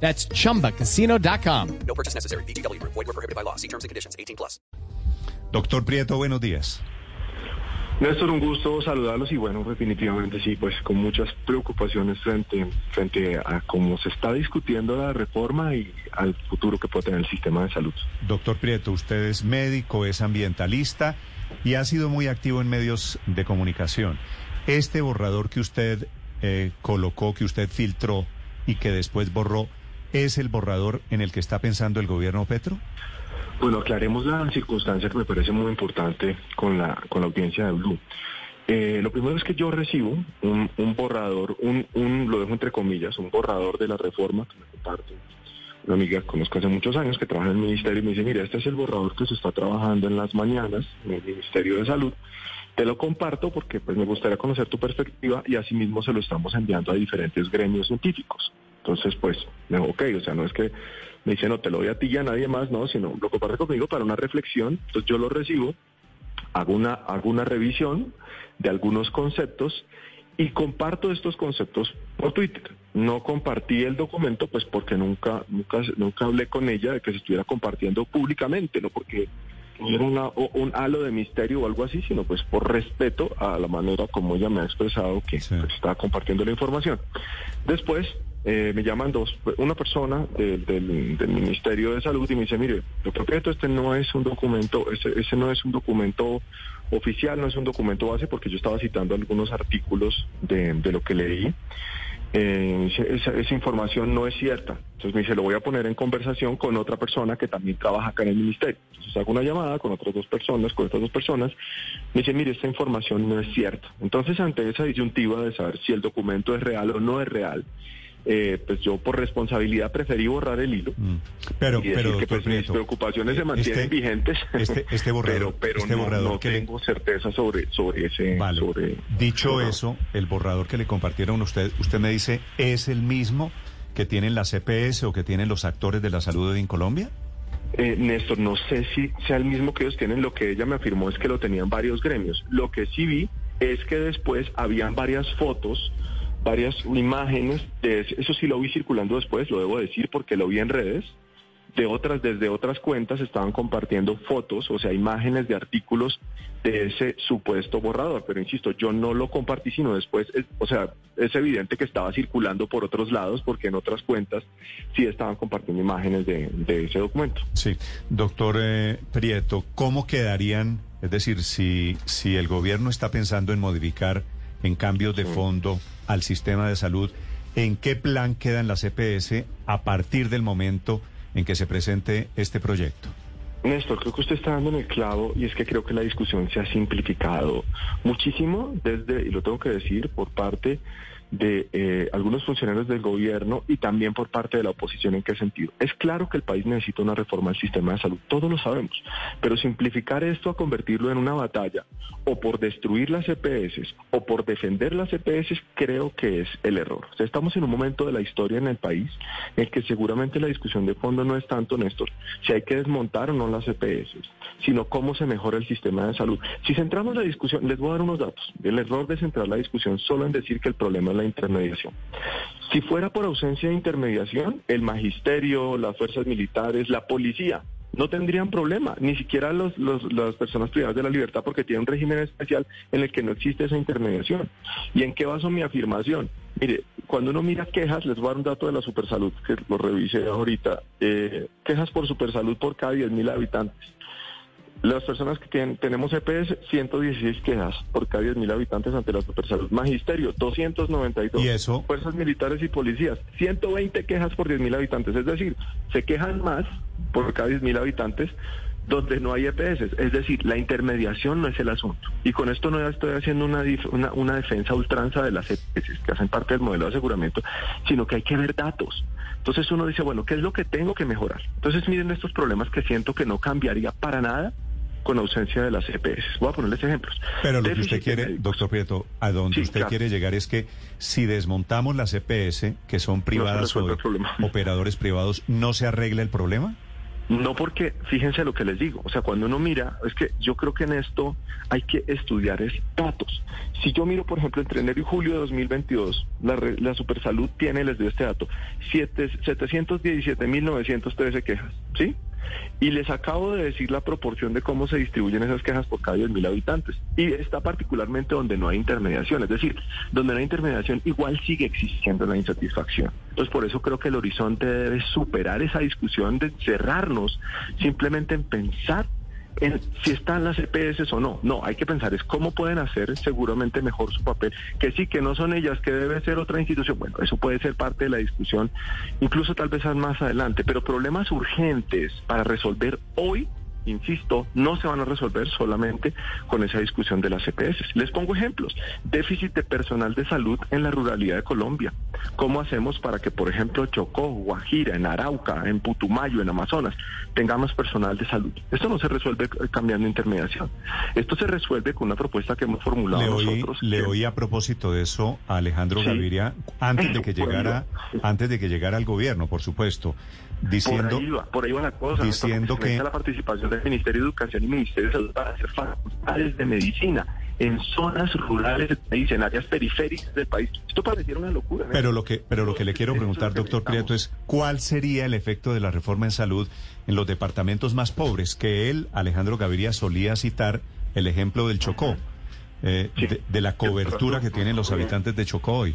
That's chumbacasino.com. No purchase necessary. BGW. Void were prohibited by law. See terms and conditions. 18 plus. Doctor Prieto, buenos días. Néstor, un gusto saludarlos y bueno, definitivamente sí, pues con muchas preocupaciones frente, frente a cómo se está discutiendo la reforma y al futuro que puede tener el sistema de salud. Doctor Prieto, usted es médico, es ambientalista y ha sido muy activo en medios de comunicación. Este borrador que usted eh, colocó, que usted filtró y que después borró, ¿es el borrador en el que está pensando el gobierno Petro? Bueno, aclaremos la circunstancia que me parece muy importante con la, con la audiencia de Blue. Eh, lo primero es que yo recibo un, borrador, un, un, lo dejo entre comillas, un borrador de la reforma que me comparte una amiga que conozco hace muchos años que trabaja en el ministerio y me dice, mira, este es el borrador que se está trabajando en las mañanas en el Ministerio de Salud. Te lo comparto porque pues me gustaría conocer tu perspectiva y asimismo se lo estamos enviando a diferentes gremios científicos. Entonces, pues, me dijo, ok, o sea, no es que me dice, no, te lo doy a ti y a nadie más, no, sino lo comparte conmigo para una reflexión. Entonces yo lo recibo, hago una, hago una revisión de algunos conceptos y comparto estos conceptos por Twitter. No compartí el documento, pues porque nunca, nunca, nunca hablé con ella de que se estuviera compartiendo públicamente, no porque hubiera una, un halo de misterio o algo así, sino pues por respeto a la manera como ella me ha expresado que Sí. pues, estaba compartiendo la información. Después eh, me llaman dos, una persona del, del, del Ministerio de Salud y me dice, mire, doctor Prieto, este no es un documento, ese, ese no es un documento oficial, no es un documento base, porque yo estaba citando algunos artículos de, de lo que leí. Eh, esa, esa información no es cierta. Entonces me dice, lo voy a poner en conversación con otra persona que también trabaja acá en el ministerio. Entonces hago una llamada con otras dos personas, con estas dos personas. Me dice, mire, esta información no es cierta. Entonces ante esa disyuntiva de saber si el documento es real o no es real, eh, pues yo por responsabilidad preferí borrar el hilo. Mm. Pero, y decir pero, que pues, mis preocupaciones se eh, mantienen este- vigentes, este- este borrador- pero, pero este no, borrador no que le- tengo certeza sobre, sobre ese... Vale. sobre- Dicho eso, el borrador que le compartieron usted, usted me dice, ¿es el mismo que tienen la CPS o que tienen los actores de la salud en Colombia? Eh, Néstor, no sé si sea el mismo que ellos tienen. Lo que ella me afirmó es que lo tenían varios gremios. Lo que sí vi es que después habían varias fotos, varias imágenes. De eso sí lo vi circulando después, lo debo decir porque lo vi en redes. De otras, desde otras cuentas estaban compartiendo fotos, o sea, imágenes de artículos de ese supuesto borrador. Pero insisto, yo no lo compartí, sino después, es- o sea, es evidente que estaba circulando por otros lados, porque en otras cuentas sí estaban compartiendo imágenes de, de ese documento. Sí, doctor eh, Prieto, ¿cómo quedarían? Es decir, si, si el gobierno está pensando en modificar en cambios de fondo al sistema de salud, ¿en qué plan quedan las CPS a partir del momento en que se presente este proyecto? Néstor, creo que usted está dando en el clavo y es que creo que la discusión se ha simplificado muchísimo desde, y lo tengo que decir, por parte de eh, algunos funcionarios del gobierno y también por parte de la oposición. ¿En qué sentido? Es claro que el país necesita una reforma del sistema de salud, todos lo sabemos, pero simplificar esto a convertirlo en una batalla o por destruir las EPS o por defender las EPS creo que es el error. O sea, estamos en un momento de la historia en el país en el que seguramente la discusión de fondo no es tanto, Néstor, si hay que desmontar o no las EPS, sino cómo se mejora el sistema de salud. Si centramos la discusión, les voy a dar unos datos. El error de centrar la discusión solo en decir que el problema la intermediación. Si fuera por ausencia de intermediación, el magisterio, las fuerzas militares, la policía, no tendrían problema, ni siquiera los, los- las personas privadas de la libertad porque tienen un régimen especial en el que no existe esa intermediación. ¿Y en qué baso mi afirmación? Mire, cuando uno mira quejas, les voy a dar un dato de la supersalud, que lo revisé ahorita, eh, quejas por supersalud por cada 10.000 habitantes. Las personas que tienen, tenemos EPS, 116 quejas por cada 10.000 habitantes ante la supersalud. Magisterio, 292. ¿Y eso? Fuerzas militares y policías, 120 quejas por 10.000 habitantes. Es decir, se quejan más por cada 10.000 habitantes donde no hay EPS. Es decir, la intermediación no es el asunto. Y con esto no estoy haciendo una, una, una defensa ultranza de las EPS que hacen parte del modelo de aseguramiento, sino que hay que ver datos. Entonces uno dice, bueno, ¿qué es lo que tengo que mejorar? Entonces miren estos problemas que siento que no cambiaría para nada con ausencia de las EPS. Voy a ponerles ejemplos. Pero lo que usted quiere, doctor Prieto, a donde usted quiere llegar es que si desmontamos las EPS, que son privadas o operadores privados, ¿no se arregla el problema? No porque, fíjense lo que les digo, o sea, cuando uno mira, es que yo creo que en esto hay que estudiar es datos. Si yo miro, por ejemplo, entre enero y julio de 2022, la, la Supersalud tiene, les doy este dato, 717.913 quejas, ¿sí? Y les acabo de decir la proporción de cómo se distribuyen esas quejas por cada 10.000 habitantes. Y está particularmente donde no hay intermediación, es decir, donde no hay intermediación igual sigue existiendo la insatisfacción. Entonces por eso creo que el horizonte debe superar esa discusión de cerrarnos simplemente en pensar en si están las EPS o no. No, hay que pensar es cómo pueden hacer seguramente mejor su papel. Que sí, que no son ellas, que debe ser otra institución. Bueno, eso puede ser parte de la discusión, incluso tal vez más adelante. Pero problemas urgentes para resolver hoy insisto, no se van a resolver solamente con esa discusión de las CPS. E Les pongo ejemplos. Déficit de personal de salud en la ruralidad de Colombia. ¿Cómo hacemos para que, por ejemplo, Chocó, Guajira, en Arauca, en Putumayo, en Amazonas, tengamos personal de salud? Esto no se resuelve cambiando intermediación. Esto se resuelve con una propuesta que hemos formulado le oí, nosotros. Le oí a propósito de eso a Alejandro Gaviria antes de que llegara, antes de que llegara al gobierno, por supuesto diciendo por ahí va, por ahí va la cosa diciendo que la participación del Ministerio de Educación y Ministerio de Salud para hacer facultades de medicina en zonas rurales del país, en áreas periféricas del país. Esto pareciera una locura. Pero lo que pero lo que le quiero preguntar, doctor Prieto, es cuál sería el efecto de la reforma en salud en los departamentos más pobres, que él, Alejandro Gaviria, solía citar el ejemplo del Chocó, eh, de, de, la cobertura que tienen los habitantes de Chocó hoy.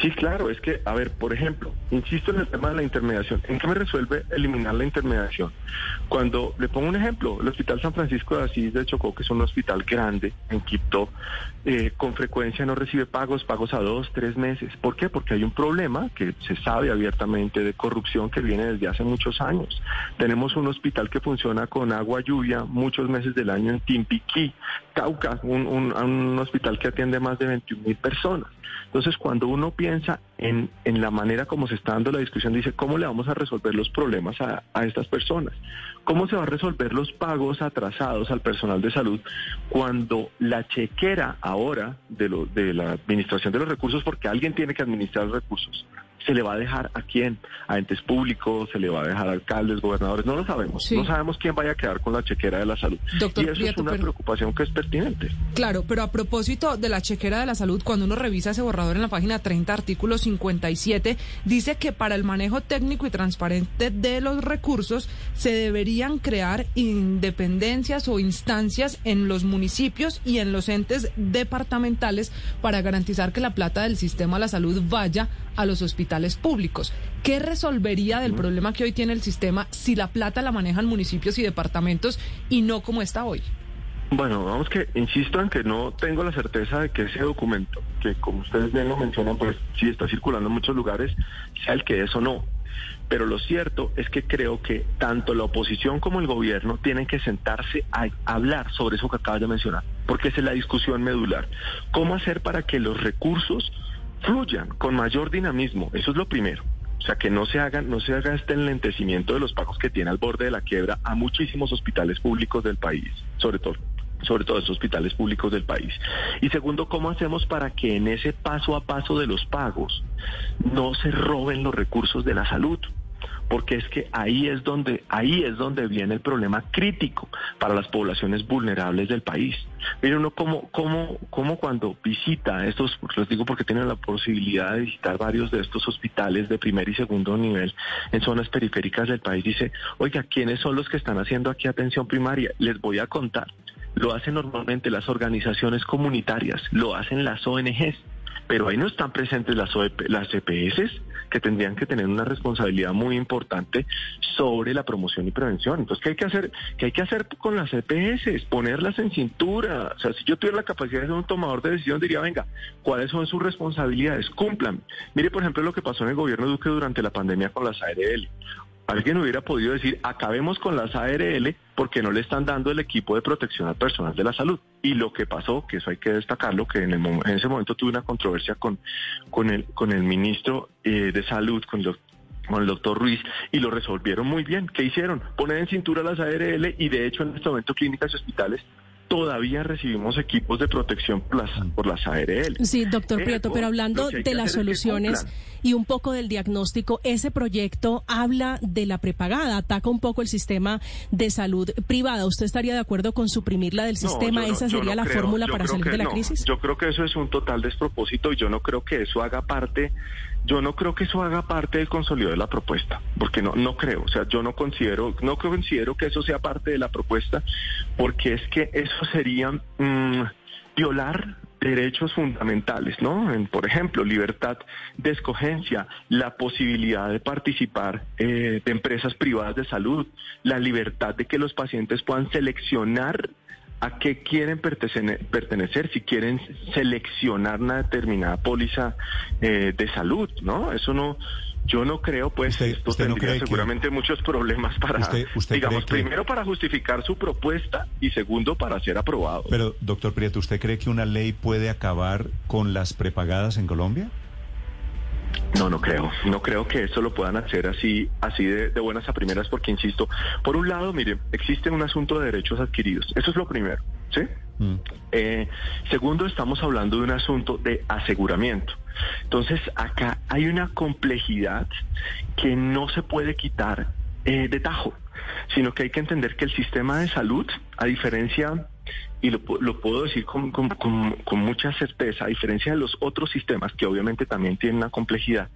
Sí, claro, es que, a ver, por ejemplo, insisto en el tema de la intermediación. ¿En qué me resuelve eliminar la intermediación? Cuando le pongo un ejemplo, el Hospital San Francisco de Asís de Chocó, que es un hospital grande en Quito, eh, con frecuencia no recibe pagos, pagos a dos, tres meses. ¿Por qué? Porque hay un problema que se sabe abiertamente de corrupción que viene desde hace muchos años. Tenemos un hospital que funciona con agua lluvia muchos meses del año en Timpiquí, Cauca, un, un, un hospital que atiende más de 21 mil personas. Entonces, cuando uno piensa en, en, la manera como se está dando la discusión, dice, ¿cómo le vamos a resolver los problemas a, a, estas personas? ¿Cómo se va a resolver los pagos atrasados al personal de salud cuando la chequera ahora de, lo, de la administración de los recursos, porque alguien tiene que administrar los recursos, se le va a dejar a quién, a entes públicos, se le va a dejar a alcaldes, gobernadores, no lo sabemos, sí. no sabemos quién vaya a quedar con la chequera de la salud. Doctor y eso Prieto, es una pero... preocupación que es pertinente. Claro, pero a propósito de la chequera de la salud, cuando uno revisa ese borrador en la página 30, artículo 57, dice que para el manejo técnico y transparente de los recursos se deberían crear independencias o instancias en los municipios y en los entes departamentales para garantizar que la plata del sistema de la salud vaya a los hospitales públicos. ¿Qué resolvería del problema que hoy tiene el sistema si la plata la manejan municipios y departamentos y no como está hoy? Bueno, vamos que insisto en que no tengo la certeza de que ese documento, que como ustedes bien lo mencionan, pues sí está circulando en muchos lugares, sea el que es o no. Pero lo cierto es que creo que tanto la oposición como el gobierno tienen que sentarse a hablar sobre eso que acabas de mencionar, porque esa es la discusión medular. ¿Cómo hacer para que los recursos fluyan con mayor dinamismo? Eso es lo primero. O sea, que no se hagan, no se haga este enlentecimiento de los pagos que tiene al borde de la quiebra a muchísimos hospitales públicos del país, sobre todo sobre todo esos hospitales públicos del país. Y segundo, ¿cómo hacemos para que en ese paso a paso de los pagos no se roben los recursos de la salud? Porque es que ahí es donde ahí es donde viene el problema crítico para las poblaciones vulnerables del país. Miren uno cómo, cómo, cómo cuando visita estos, les digo porque tienen la posibilidad de visitar varios de estos hospitales de primer y segundo nivel en zonas periféricas del país, dice, oiga, ¿quiénes son los que están haciendo aquí atención primaria? Les voy a contar. Lo hacen normalmente las organizaciones comunitarias, lo hacen las ONGs pero ahí no están presentes las, OEP, EPS que tendrían que tener una responsabilidad muy importante sobre la promoción y prevención. Entonces, ¿qué hay que hacer? ¿Qué hay que hacer con las EPS? Ponerlas en cintura. O sea, si yo tuviera la capacidad de ser un tomador de decisión, diría, venga, ¿cuáles son sus responsabilidades? Cumplan. Mire, por ejemplo, lo que pasó en el gobierno Duque durante la pandemia con las ARL alguien hubiera podido decir, acabemos con las ARL porque no le están dando el equipo de protección al personal de la salud. Y lo que pasó, que eso hay que destacarlo, que en, el, en ese momento tuve una controversia con, con, el, con el ministro eh, de Salud, con el, con el doctor Ruiz, y lo resolvieron muy bien. ¿Qué hicieron? Poner en cintura las ARL y de hecho en este momento clínicas y hospitales todavía recibimos equipos de protección por las, por las ARL. Sí, doctor Prieto, pero hablando de las soluciones y un poco del diagnóstico, ese proyecto habla de la prepagada, ataca un poco el sistema de salud privada. ¿Usted estaría de acuerdo con suprimirla del sistema? ¿Esa sería la fórmula para salir de la crisis? Yo creo que eso es un total despropósito y yo no creo que eso haga parte yo no creo que eso haga parte del consolidado de la propuesta, porque no, no creo, o sea, yo no considero, no considero que eso sea parte de la propuesta, porque es que eso sería mm, violar derechos fundamentales, ¿no? En, por ejemplo, libertad de escogencia, la posibilidad de participar eh, de empresas privadas de salud, la libertad de que los pacientes puedan seleccionar a qué quieren pertenecer, si quieren seleccionar una determinada póliza eh, de salud, ¿no? Eso no, yo no creo, pues esto tendría seguramente muchos problemas para, digamos, primero para justificar su propuesta y segundo para ser aprobado. Pero, doctor Prieto, ¿usted cree que una ley puede acabar con las prepagadas en Colombia? No, no creo. No creo que esto lo puedan hacer así, así de, buenas a primeras, porque insisto, por un lado, mire, existe un asunto de derechos adquiridos. Eso es lo primero, ¿sí? Mm. Eh, segundo, estamos hablando de un asunto de aseguramiento. Entonces, acá hay una complejidad que no se puede quitar eh, de tajo, sino que hay que entender que el sistema de salud, a diferencia y lo, lo puedo decir con, con, con, mucha certeza, a diferencia de los otros sistemas, que obviamente también tienen una complejidad,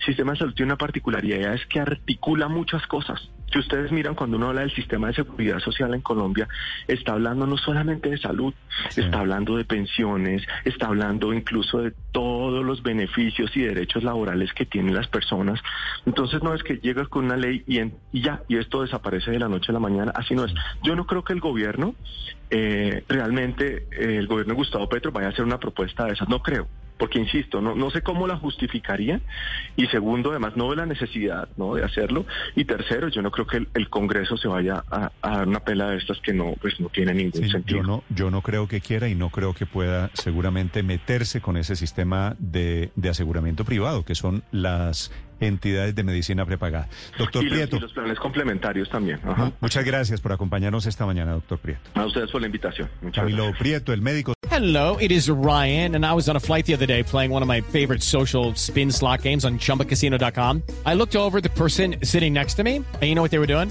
el sistema de salud tiene una particularidad, es que articula muchas cosas. Si ustedes miran cuando uno habla del sistema de seguridad social en Colombia, está hablando no solamente de salud, está hablando de pensiones, está hablando incluso de todos los beneficios y derechos laborales que tienen las personas. Entonces no es que llegas con una ley y, y ya, y esto desaparece de la noche a la mañana, así no es. Yo no creo que el gobierno eh, realmente eh, el gobierno de Gustavo Petro vaya a hacer una propuesta de esas. No creo, porque insisto, no, no sé cómo la justificaría. Y segundo, además, no veo la necesidad ¿no? de hacerlo. Y tercero, yo no creo que el, Congreso se vaya a, dar una pela de estas que no, pues no tiene ningún sentido. Yo no, yo no creo que quiera y no creo que pueda seguramente meterse con ese sistema de, de aseguramiento privado, que son las entidades de medicina prepagada. Doctor Prieto. y los planes complementarios también. Muchas gracias por acompañarnos esta mañana, doctor Prieto. A ustedes por la invitación. Camilo Prieto, el médico. Hello, it is Ryan, and I was on a flight the other day playing one of my favorite social spin slot games on chumbacasino.com. I looked over the person sitting next to me, and you know what they were doing?